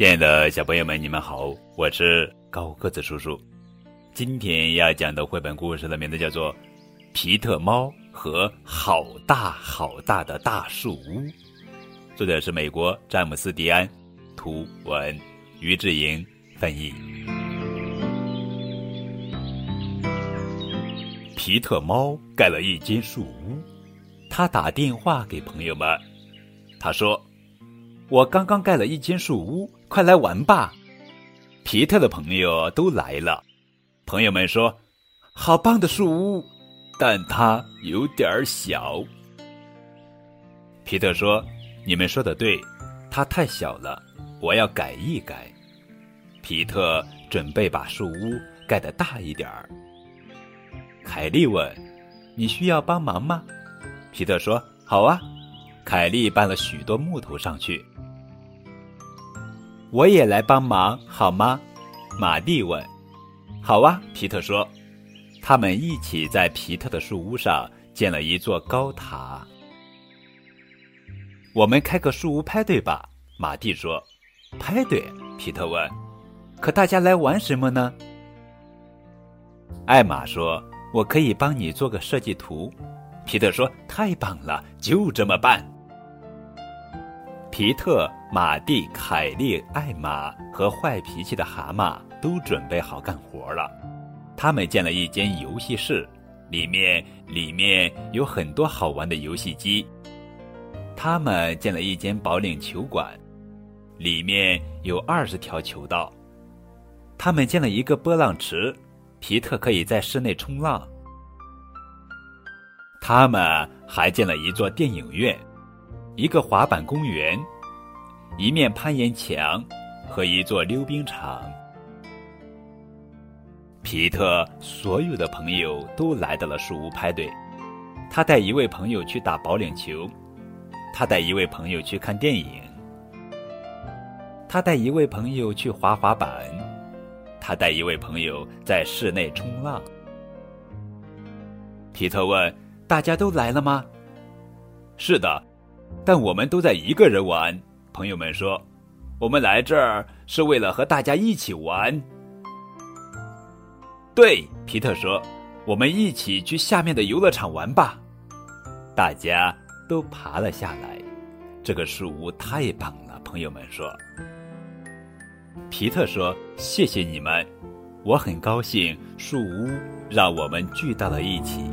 亲爱的小朋友们，你们好，我是高个子叔叔。今天要讲的绘本故事的名字叫做《皮特猫和好大好大的大树屋》，作者是美国詹姆斯·迪安，图文于志莹翻译。皮特猫盖了一间树屋，他打电话给朋友们，他说：“我刚刚盖了一间树屋。”快来玩吧！皮特的朋友都来了。朋友们说：“好棒的树屋，但它有点小。”皮特说：“你们说的对，它太小了，我要改一改。”皮特准备把树屋盖得大一点儿。凯莉问：“你需要帮忙吗？”皮特说：“好啊。”凯莉搬了许多木头上去。我也来帮忙好吗？马蒂问。好啊，皮特说。他们一起在皮特的树屋上建了一座高塔。我们开个树屋派对吧？马蒂说。派对？皮特问。可大家来玩什么呢？艾玛说：“我可以帮你做个设计图。”皮特说：“太棒了，就这么办。”皮特、马蒂、凯莉、艾玛和坏脾气的蛤蟆都准备好干活了。他们建了一间游戏室，里面里面有很多好玩的游戏机。他们建了一间保龄球馆，里面有二十条球道。他们建了一个波浪池，皮特可以在室内冲浪。他们还建了一座电影院。一个滑板公园，一面攀岩墙和一座溜冰场。皮特所有的朋友都来到了树屋派对。他带一位朋友去打保龄球，他带一位朋友去看电影，他带一位朋友去滑滑板，他带一位朋友在室内冲浪。皮特问：“大家都来了吗？”“是的。”但我们都在一个人玩。朋友们说：“我们来这儿是为了和大家一起玩。”对，皮特说：“我们一起去下面的游乐场玩吧。”大家都爬了下来。这个树屋太棒了，朋友们说。皮特说：“谢谢你们，我很高兴树屋让我们聚到了一起。”